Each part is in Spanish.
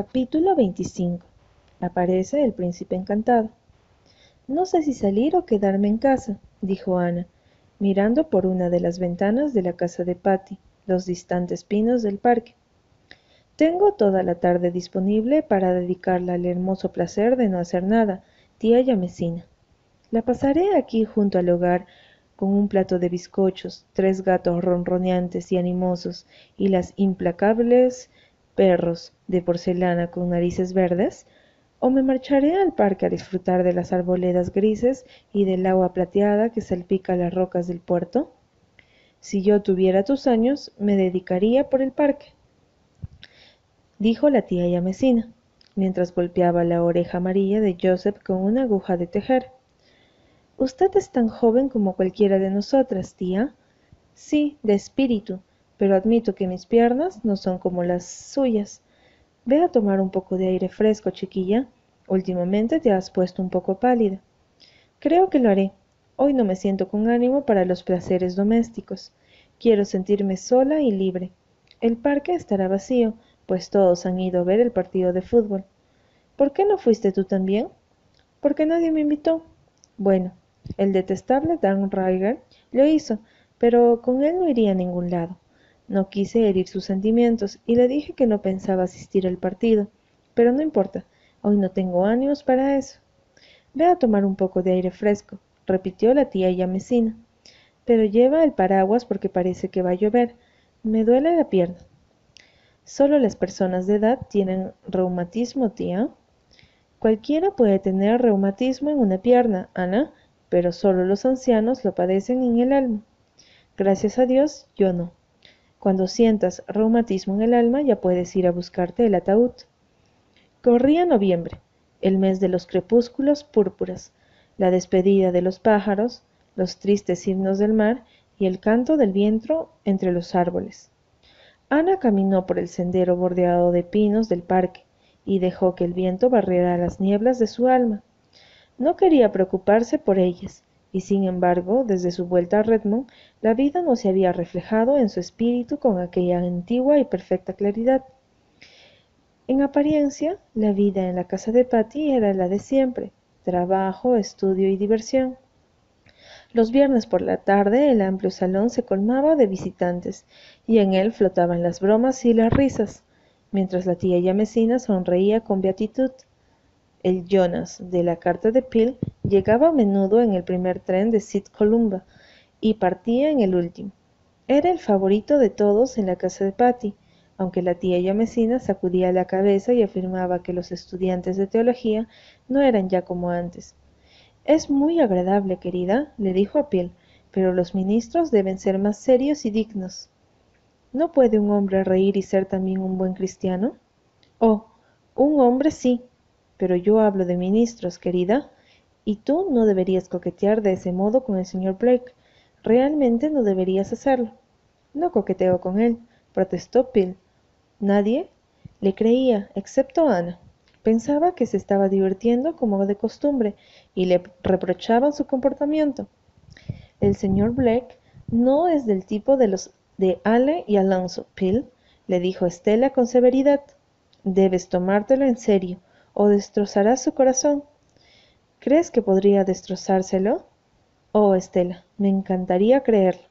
Capítulo 25 Aparece el príncipe encantado. No sé si salir o quedarme en casa, dijo Ana, mirando por una de las ventanas de la casa de Patty los distantes pinos del parque. Tengo toda la tarde disponible para dedicarla al hermoso placer de no hacer nada, tía Yamesina. La pasaré aquí junto al hogar con un plato de bizcochos, tres gatos ronroneantes y animosos y las implacables perros de porcelana con narices verdes, o me marcharé al parque a disfrutar de las arboledas grises y del agua plateada que salpica las rocas del puerto. Si yo tuviera tus años, me dedicaría por el parque, dijo la tía Yamesina, mientras golpeaba la oreja amarilla de Joseph con una aguja de tejer. Usted es tan joven como cualquiera de nosotras, tía. Sí, de espíritu, pero admito que mis piernas no son como las suyas. Ve a tomar un poco de aire fresco, chiquilla. Últimamente te has puesto un poco pálida. Creo que lo haré. Hoy no me siento con ánimo para los placeres domésticos. Quiero sentirme sola y libre. El parque estará vacío, pues todos han ido a ver el partido de fútbol. ¿Por qué no fuiste tú también? Porque nadie me invitó. Bueno, el detestable Dan Ryger lo hizo, pero con él no iría a ningún lado. No quise herir sus sentimientos y le dije que no pensaba asistir al partido. Pero no importa, hoy no tengo ánimos para eso. Ve a tomar un poco de aire fresco, repitió la tía Yamesina. Pero lleva el paraguas porque parece que va a llover. Me duele la pierna. Solo las personas de edad tienen reumatismo, tía. Cualquiera puede tener reumatismo en una pierna, Ana, pero solo los ancianos lo padecen en el alma. Gracias a Dios, yo no. Cuando sientas reumatismo en el alma ya puedes ir a buscarte el ataúd. Corría noviembre, el mes de los crepúsculos púrpuras, la despedida de los pájaros, los tristes himnos del mar y el canto del viento entre los árboles. Ana caminó por el sendero bordeado de pinos del parque y dejó que el viento barriera las nieblas de su alma. No quería preocuparse por ellas, y sin embargo, desde su vuelta a Redmond, la vida no se había reflejado en su espíritu con aquella antigua y perfecta claridad. En apariencia, la vida en la casa de Patty era la de siempre, trabajo, estudio y diversión. Los viernes por la tarde el amplio salón se colmaba de visitantes, y en él flotaban las bromas y las risas, mientras la tía Yamesina sonreía con beatitud. El Jonas de la carta de Peel llegaba a menudo en el primer tren de Sid Columba y partía en el último. Era el favorito de todos en la casa de Patty, aunque la tía Yamesina sacudía la cabeza y afirmaba que los estudiantes de teología no eran ya como antes. Es muy agradable, querida, le dijo a Peel, pero los ministros deben ser más serios y dignos. ¿No puede un hombre reír y ser también un buen cristiano? Oh, un hombre sí, pero yo hablo de ministros, querida, y tú no deberías coquetear de ese modo con el señor Blake. Realmente no deberías hacerlo. No coqueteo con él, protestó Peel. Nadie le creía, excepto Ana. Pensaba que se estaba divirtiendo como de costumbre y le reprochaban su comportamiento. El señor Blake no es del tipo de los de Ale y Alonso, Peel, le dijo Estela con severidad. Debes tomártelo en serio o destrozarás su corazón. ¿Crees que podría destrozárselo? Oh, Estela, me encantaría creerlo.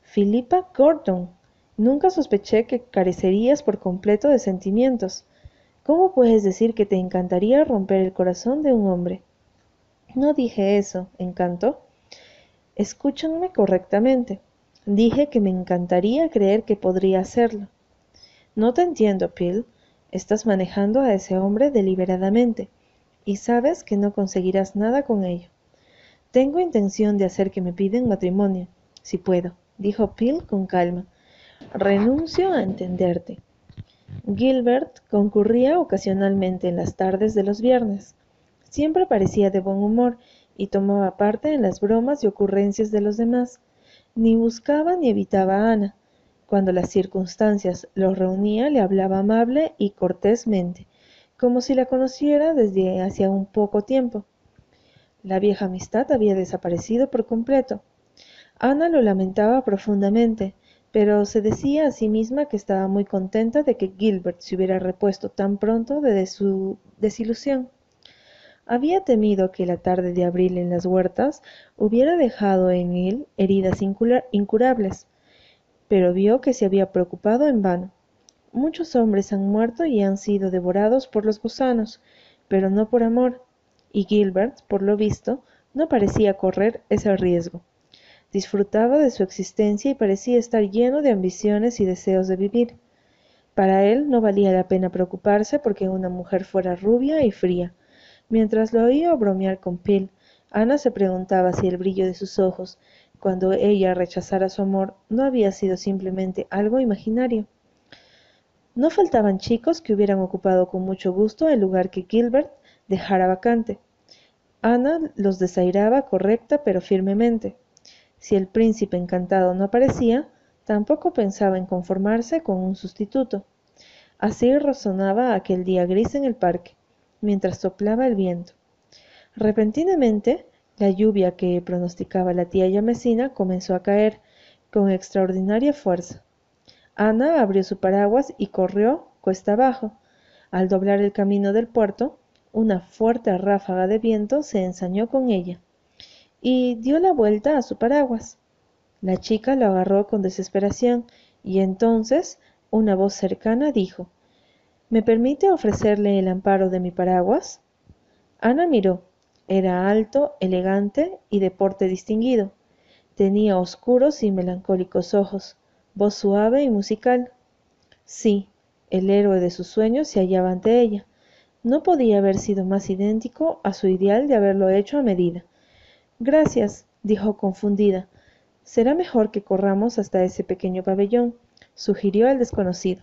Philippa Gordon, nunca sospeché que carecerías por completo de sentimientos. ¿Cómo puedes decir que te encantaría romper el corazón de un hombre? No dije eso, encanto. Escúchanme correctamente. Dije que me encantaría creer que podría hacerlo. No te entiendo, Phil. Estás manejando a ese hombre deliberadamente y sabes que no conseguirás nada con ello. Tengo intención de hacer que me piden matrimonio, si puedo, dijo Phil con calma. Renuncio a entenderte. Gilbert concurría ocasionalmente en las tardes de los viernes. Siempre parecía de buen humor y tomaba parte en las bromas y ocurrencias de los demás. Ni buscaba ni evitaba a Ana, cuando las circunstancias los reunía le hablaba amable y cortésmente, como si la conociera desde hacía un poco tiempo. La vieja amistad había desaparecido por completo. Ana lo lamentaba profundamente, pero se decía a sí misma que estaba muy contenta de que Gilbert se hubiera repuesto tan pronto de su desilusión. Había temido que la tarde de abril en las huertas hubiera dejado en él heridas incurables, pero vio que se había preocupado en vano. Muchos hombres han muerto y han sido devorados por los gusanos, pero no por amor, y Gilbert, por lo visto, no parecía correr ese riesgo. Disfrutaba de su existencia y parecía estar lleno de ambiciones y deseos de vivir. Para él no valía la pena preocuparse porque una mujer fuera rubia y fría, Mientras lo oía bromear con Phil, Ana se preguntaba si el brillo de sus ojos, cuando ella rechazara su amor, no había sido simplemente algo imaginario. No faltaban chicos que hubieran ocupado con mucho gusto el lugar que Gilbert dejara vacante. Ana los desairaba correcta pero firmemente. Si el príncipe encantado no aparecía, tampoco pensaba en conformarse con un sustituto. Así razonaba aquel día gris en el parque mientras soplaba el viento. Repentinamente, la lluvia que pronosticaba la tía Yamesina comenzó a caer con extraordinaria fuerza. Ana abrió su paraguas y corrió cuesta abajo. Al doblar el camino del puerto, una fuerte ráfaga de viento se ensañó con ella y dio la vuelta a su paraguas. La chica lo agarró con desesperación y entonces una voz cercana dijo ¿Me permite ofrecerle el amparo de mi paraguas? Ana miró. Era alto, elegante y de porte distinguido. Tenía oscuros y melancólicos ojos, voz suave y musical. Sí, el héroe de sus sueños se hallaba ante ella. No podía haber sido más idéntico a su ideal de haberlo hecho a medida. Gracias, dijo confundida. Será mejor que corramos hasta ese pequeño pabellón, sugirió el desconocido.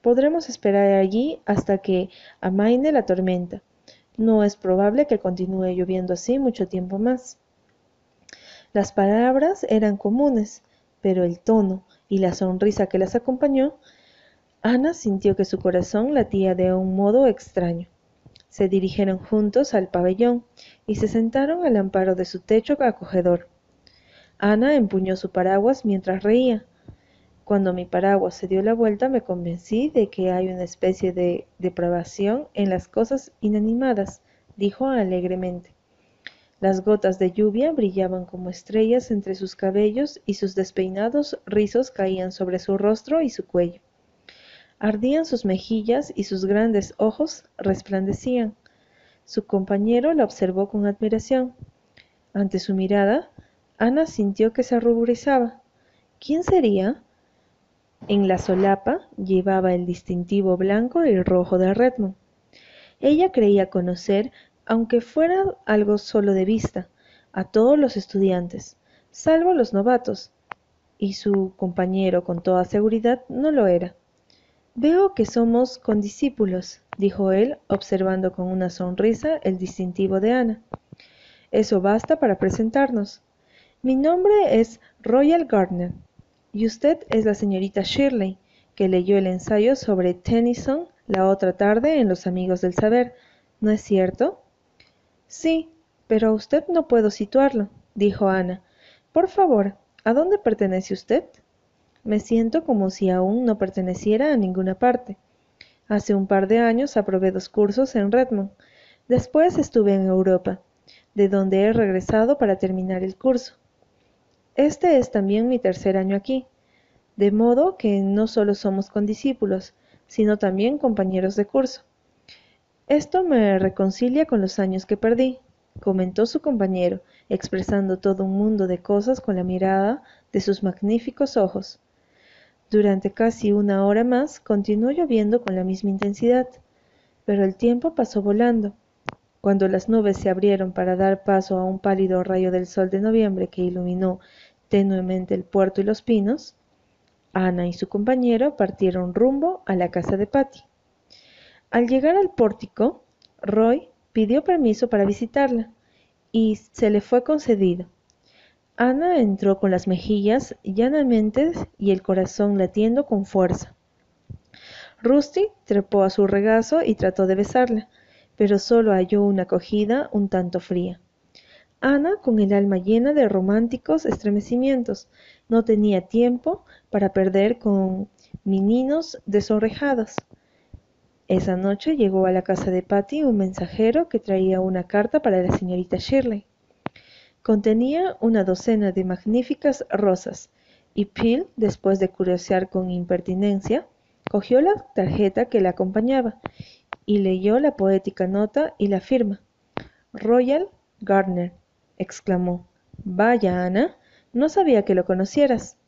Podremos esperar allí hasta que amaine la tormenta. No es probable que continúe lloviendo así mucho tiempo más. Las palabras eran comunes, pero el tono y la sonrisa que las acompañó, Ana sintió que su corazón latía de un modo extraño. Se dirigieron juntos al pabellón y se sentaron al amparo de su techo acogedor. Ana empuñó su paraguas mientras reía. Cuando mi paraguas se dio la vuelta me convencí de que hay una especie de depravación en las cosas inanimadas, dijo alegremente. Las gotas de lluvia brillaban como estrellas entre sus cabellos y sus despeinados rizos caían sobre su rostro y su cuello. Ardían sus mejillas y sus grandes ojos resplandecían. Su compañero la observó con admiración. Ante su mirada, Ana sintió que se ruborizaba. ¿Quién sería? En la solapa llevaba el distintivo blanco y rojo de Redmond. Ella creía conocer, aunque fuera algo solo de vista, a todos los estudiantes, salvo los novatos, y su compañero con toda seguridad no lo era. Veo que somos condiscípulos, dijo él, observando con una sonrisa el distintivo de Ana. Eso basta para presentarnos. Mi nombre es Royal Gardner y usted es la señorita Shirley, que leyó el ensayo sobre Tennyson la otra tarde en Los Amigos del Saber, ¿no es cierto? Sí, pero a usted no puedo situarlo, dijo Ana. Por favor, ¿a dónde pertenece usted? Me siento como si aún no perteneciera a ninguna parte. Hace un par de años aprobé dos cursos en Redmond. Después estuve en Europa, de donde he regresado para terminar el curso. Este es también mi tercer año aquí, de modo que no solo somos condiscípulos, sino también compañeros de curso. Esto me reconcilia con los años que perdí, comentó su compañero, expresando todo un mundo de cosas con la mirada de sus magníficos ojos. Durante casi una hora más continuó lloviendo con la misma intensidad, pero el tiempo pasó volando. Cuando las nubes se abrieron para dar paso a un pálido rayo del sol de noviembre que iluminó tenuemente el puerto y los pinos, Ana y su compañero partieron rumbo a la casa de Patty. Al llegar al pórtico, Roy pidió permiso para visitarla y se le fue concedido. Ana entró con las mejillas llanamente y el corazón latiendo con fuerza. Rusty trepó a su regazo y trató de besarla, pero solo halló una acogida un tanto fría. Ana, con el alma llena de románticos estremecimientos, no tenía tiempo para perder con meninos desorrejados. Esa noche llegó a la casa de Patty un mensajero que traía una carta para la señorita Shirley. Contenía una docena de magníficas rosas, y Peel, después de curiosear con impertinencia, cogió la tarjeta que la acompañaba y leyó la poética nota y la firma. Royal Gardner, exclamó. Vaya, Ana, no sabía que lo conocieras.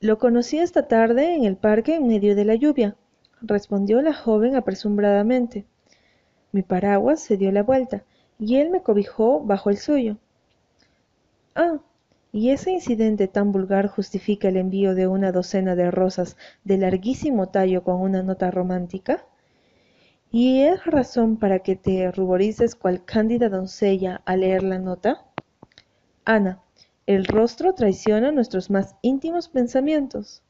Lo conocí esta tarde en el parque en medio de la lluvia respondió la joven apresuradamente. Mi paraguas se dio la vuelta y él me cobijó bajo el suyo. Ah, ¿y ese incidente tan vulgar justifica el envío de una docena de rosas de larguísimo tallo con una nota romántica? ¿Y es razón para que te ruborices cual cándida doncella al leer la nota? Ana, el rostro traiciona nuestros más íntimos pensamientos.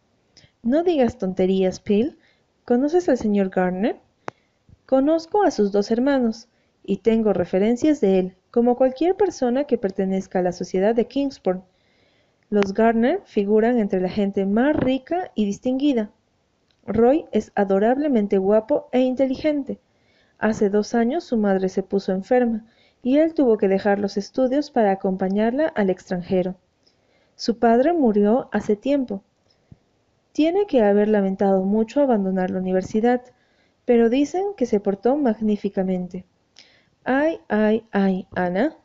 No digas tonterías, Phil. ¿Conoces al señor Garner? Conozco a sus dos hermanos y tengo referencias de él, como cualquier persona que pertenezca a la sociedad de Kingsport. Los Garner figuran entre la gente más rica y distinguida. Roy es adorablemente guapo e inteligente. Hace dos años su madre se puso enferma y él tuvo que dejar los estudios para acompañarla al extranjero. Su padre murió hace tiempo tiene que haber lamentado mucho abandonar la universidad, pero dicen que se portó magníficamente. Ay, ay, ay, Ana,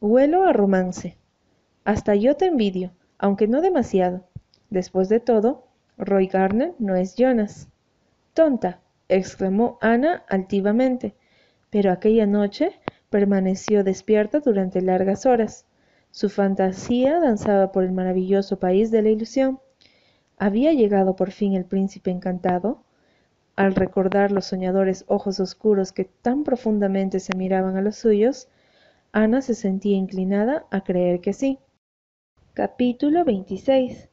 huelo a romance. Hasta yo te envidio, aunque no demasiado. Después de todo, Roy Garner no es Jonas. Tonta, exclamó Ana altivamente, pero aquella noche permaneció despierta durante largas horas. Su fantasía danzaba por el maravilloso país de la ilusión. ¿Había llegado por fin el príncipe encantado? Al recordar los soñadores ojos oscuros que tan profundamente se miraban a los suyos, Ana se sentía inclinada a creer que sí. Capítulo 26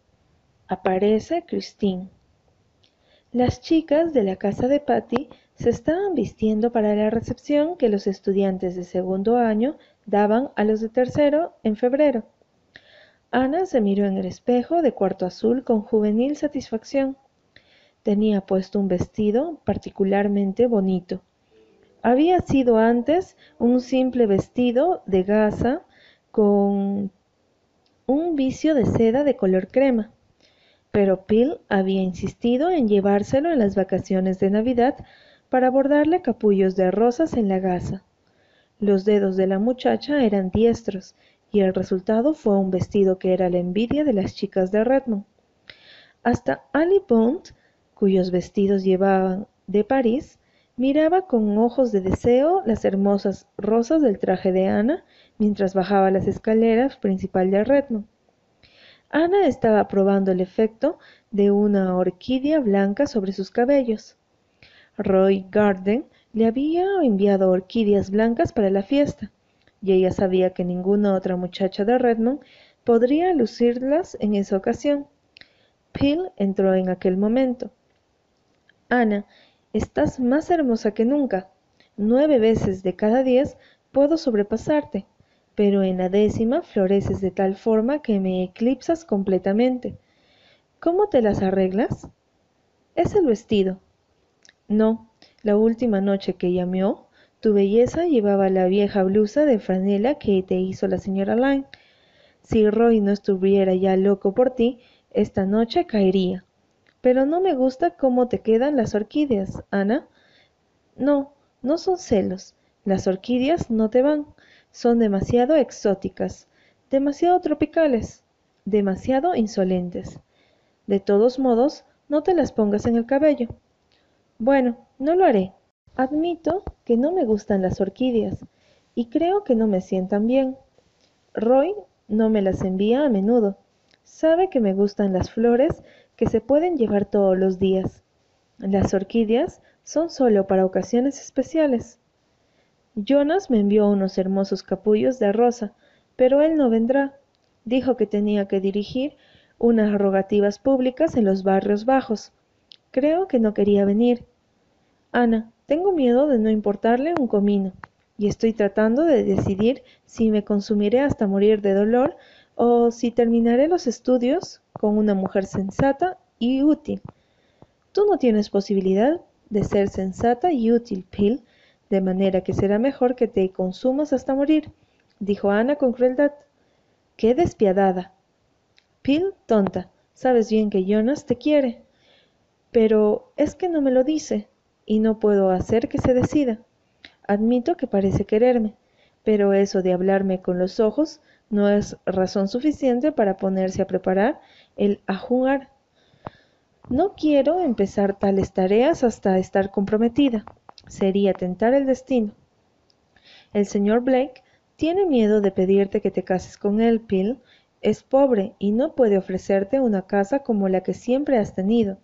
Aparece Christine. Las chicas de la casa de Patty se estaban vistiendo para la recepción que los estudiantes de segundo año daban a los de tercero en febrero. Ana se miró en el espejo de cuarto azul con juvenil satisfacción. Tenía puesto un vestido particularmente bonito. Había sido antes un simple vestido de gasa con un vicio de seda de color crema, pero Phil había insistido en llevárselo en las vacaciones de Navidad para bordarle capullos de rosas en la gasa. Los dedos de la muchacha eran diestros y el resultado fue un vestido que era la envidia de las chicas de Redmond. Hasta Ali Bond, cuyos vestidos llevaban de París, miraba con ojos de deseo las hermosas rosas del traje de Ana mientras bajaba las escaleras principal de Redmond. Ana estaba probando el efecto de una orquídea blanca sobre sus cabellos. Roy Garden le había enviado orquídeas blancas para la fiesta, y ella sabía que ninguna otra muchacha de Redmond podría lucirlas en esa ocasión. Phil entró en aquel momento. Ana, estás más hermosa que nunca. Nueve veces de cada diez puedo sobrepasarte, pero en la décima floreces de tal forma que me eclipsas completamente. ¿Cómo te las arreglas? Es el vestido. No, la última noche que llamó, tu belleza llevaba la vieja blusa de franela que te hizo la señora Lyne. Si Roy no estuviera ya loco por ti, esta noche caería. Pero no me gusta cómo te quedan las orquídeas, Ana. No, no son celos. Las orquídeas no te van. Son demasiado exóticas, demasiado tropicales, demasiado insolentes. De todos modos, no te las pongas en el cabello. Bueno, no lo haré. Admito que no me gustan las orquídeas y creo que no me sientan bien. Roy no me las envía a menudo. Sabe que me gustan las flores que se pueden llevar todos los días. Las orquídeas son solo para ocasiones especiales. Jonas me envió unos hermosos capullos de rosa, pero él no vendrá. Dijo que tenía que dirigir unas rogativas públicas en los barrios bajos. Creo que no quería venir. Ana, tengo miedo de no importarle un comino. y estoy tratando de decidir si me consumiré hasta morir de dolor o si terminaré los estudios con una mujer sensata y útil. Tú no tienes posibilidad de ser sensata y útil, Phil, de manera que será mejor que te consumas hasta morir, dijo Ana con crueldad. ¡Qué despiadada! Phil, tonta, sabes bien que Jonas te quiere. Pero es que no me lo dice, y no puedo hacer que se decida. Admito que parece quererme, pero eso de hablarme con los ojos no es razón suficiente para ponerse a preparar el jugar. No quiero empezar tales tareas hasta estar comprometida. Sería tentar el destino. El señor Blake tiene miedo de pedirte que te cases con él, Phil. Es pobre y no puede ofrecerte una casa como la que siempre has tenido.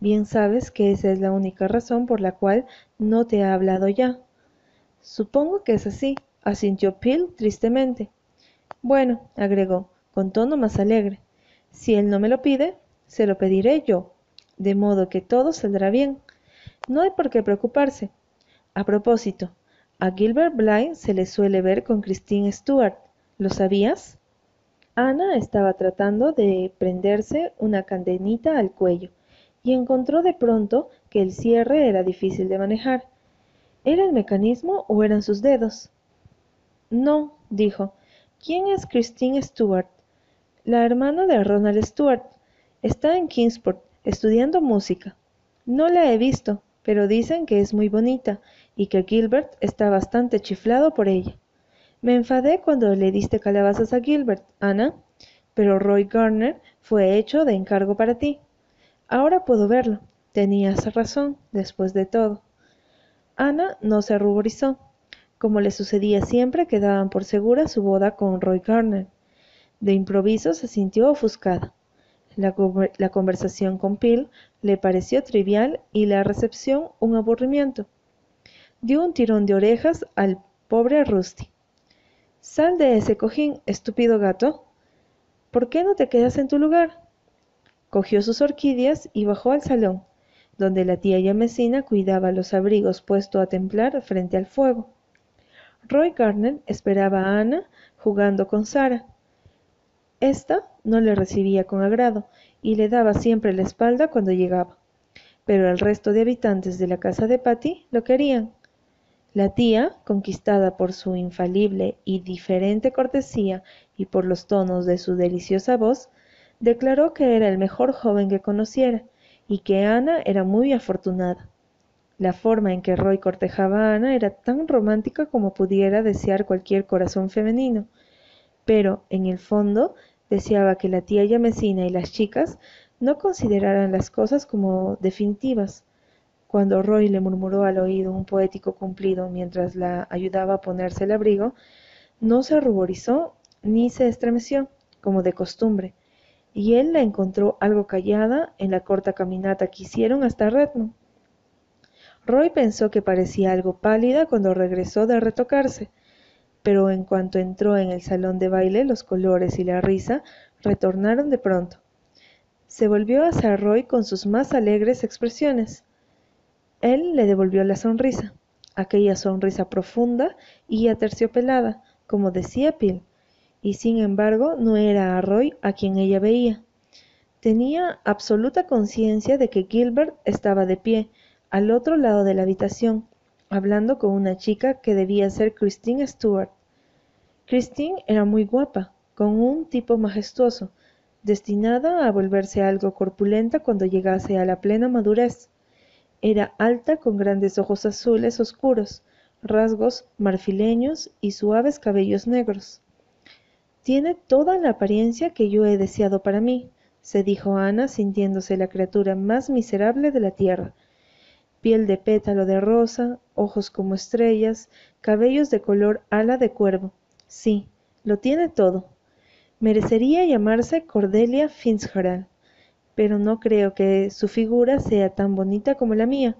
Bien sabes que esa es la única razón por la cual no te ha hablado ya. Supongo que es así, asintió Phil tristemente. Bueno, agregó, con tono más alegre, si él no me lo pide, se lo pediré yo de modo que todo saldrá bien. No hay por qué preocuparse. A propósito, a Gilbert Blythe se le suele ver con Christine Stuart. ¿Lo sabías? Ana estaba tratando de prenderse una candenita al cuello y encontró de pronto que el cierre era difícil de manejar. ¿Era el mecanismo o eran sus dedos? No, dijo. ¿Quién es Christine Stuart? La hermana de Ronald Stuart. Está en Kingsport estudiando música. No la he visto, pero dicen que es muy bonita y que Gilbert está bastante chiflado por ella. Me enfadé cuando le diste calabazas a Gilbert, Ana, pero Roy Garner fue hecho de encargo para ti. Ahora puedo verlo. Tenías razón, después de todo. Ana no se ruborizó. Como le sucedía siempre, quedaban por segura su boda con Roy Garner. De improviso se sintió ofuscada. La, conversación con Phil le pareció trivial y la recepción un aburrimiento. Dio un tirón de orejas al pobre Rusty. Sal de ese cojín, estúpido gato. ¿Por qué no te quedas en tu lugar? Cogió sus orquídeas y bajó al salón, donde la tía Yamesina cuidaba los abrigos puestos a templar frente al fuego. Roy Garner esperaba a Ana jugando con Sara. Esta no le recibía con agrado y le daba siempre la espalda cuando llegaba. Pero el resto de habitantes de la casa de Patty lo querían. La tía, conquistada por su infalible y diferente cortesía y por los tonos de su deliciosa voz, declaró que era el mejor joven que conociera y que Ana era muy afortunada. La forma en que Roy cortejaba a Ana era tan romántica como pudiera desear cualquier corazón femenino, pero en el fondo deseaba que la tía Yamesina y las chicas no consideraran las cosas como definitivas. Cuando Roy le murmuró al oído un poético cumplido mientras la ayudaba a ponerse el abrigo, no se ruborizó ni se estremeció, como de costumbre, y él la encontró algo callada en la corta caminata que hicieron hasta Redmond. Roy pensó que parecía algo pálida cuando regresó de retocarse, pero en cuanto entró en el salón de baile los colores y la risa retornaron de pronto. Se volvió hacia Roy con sus más alegres expresiones. Él le devolvió la sonrisa, aquella sonrisa profunda y aterciopelada, como decía Pil, y sin embargo no era a Roy a quien ella veía. Tenía absoluta conciencia de que Gilbert estaba de pie, al otro lado de la habitación, hablando con una chica que debía ser Christine Stuart. Christine era muy guapa, con un tipo majestuoso, destinada a volverse algo corpulenta cuando llegase a la plena madurez. Era alta con grandes ojos azules oscuros, rasgos marfileños y suaves cabellos negros. Tiene toda la apariencia que yo he deseado para mí, se dijo Ana sintiéndose la criatura más miserable de la tierra, piel de pétalo de rosa, ojos como estrellas, cabellos de color ala de cuervo. Sí, lo tiene todo. Merecería llamarse Cordelia Fitzgerald, pero no creo que su figura sea tan bonita como la mía,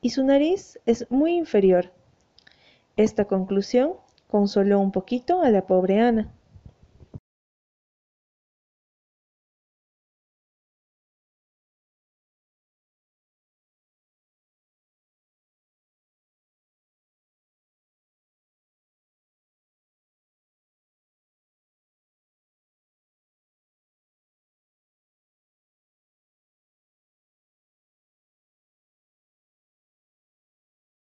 y su nariz es muy inferior. Esta conclusión consoló un poquito a la pobre Ana.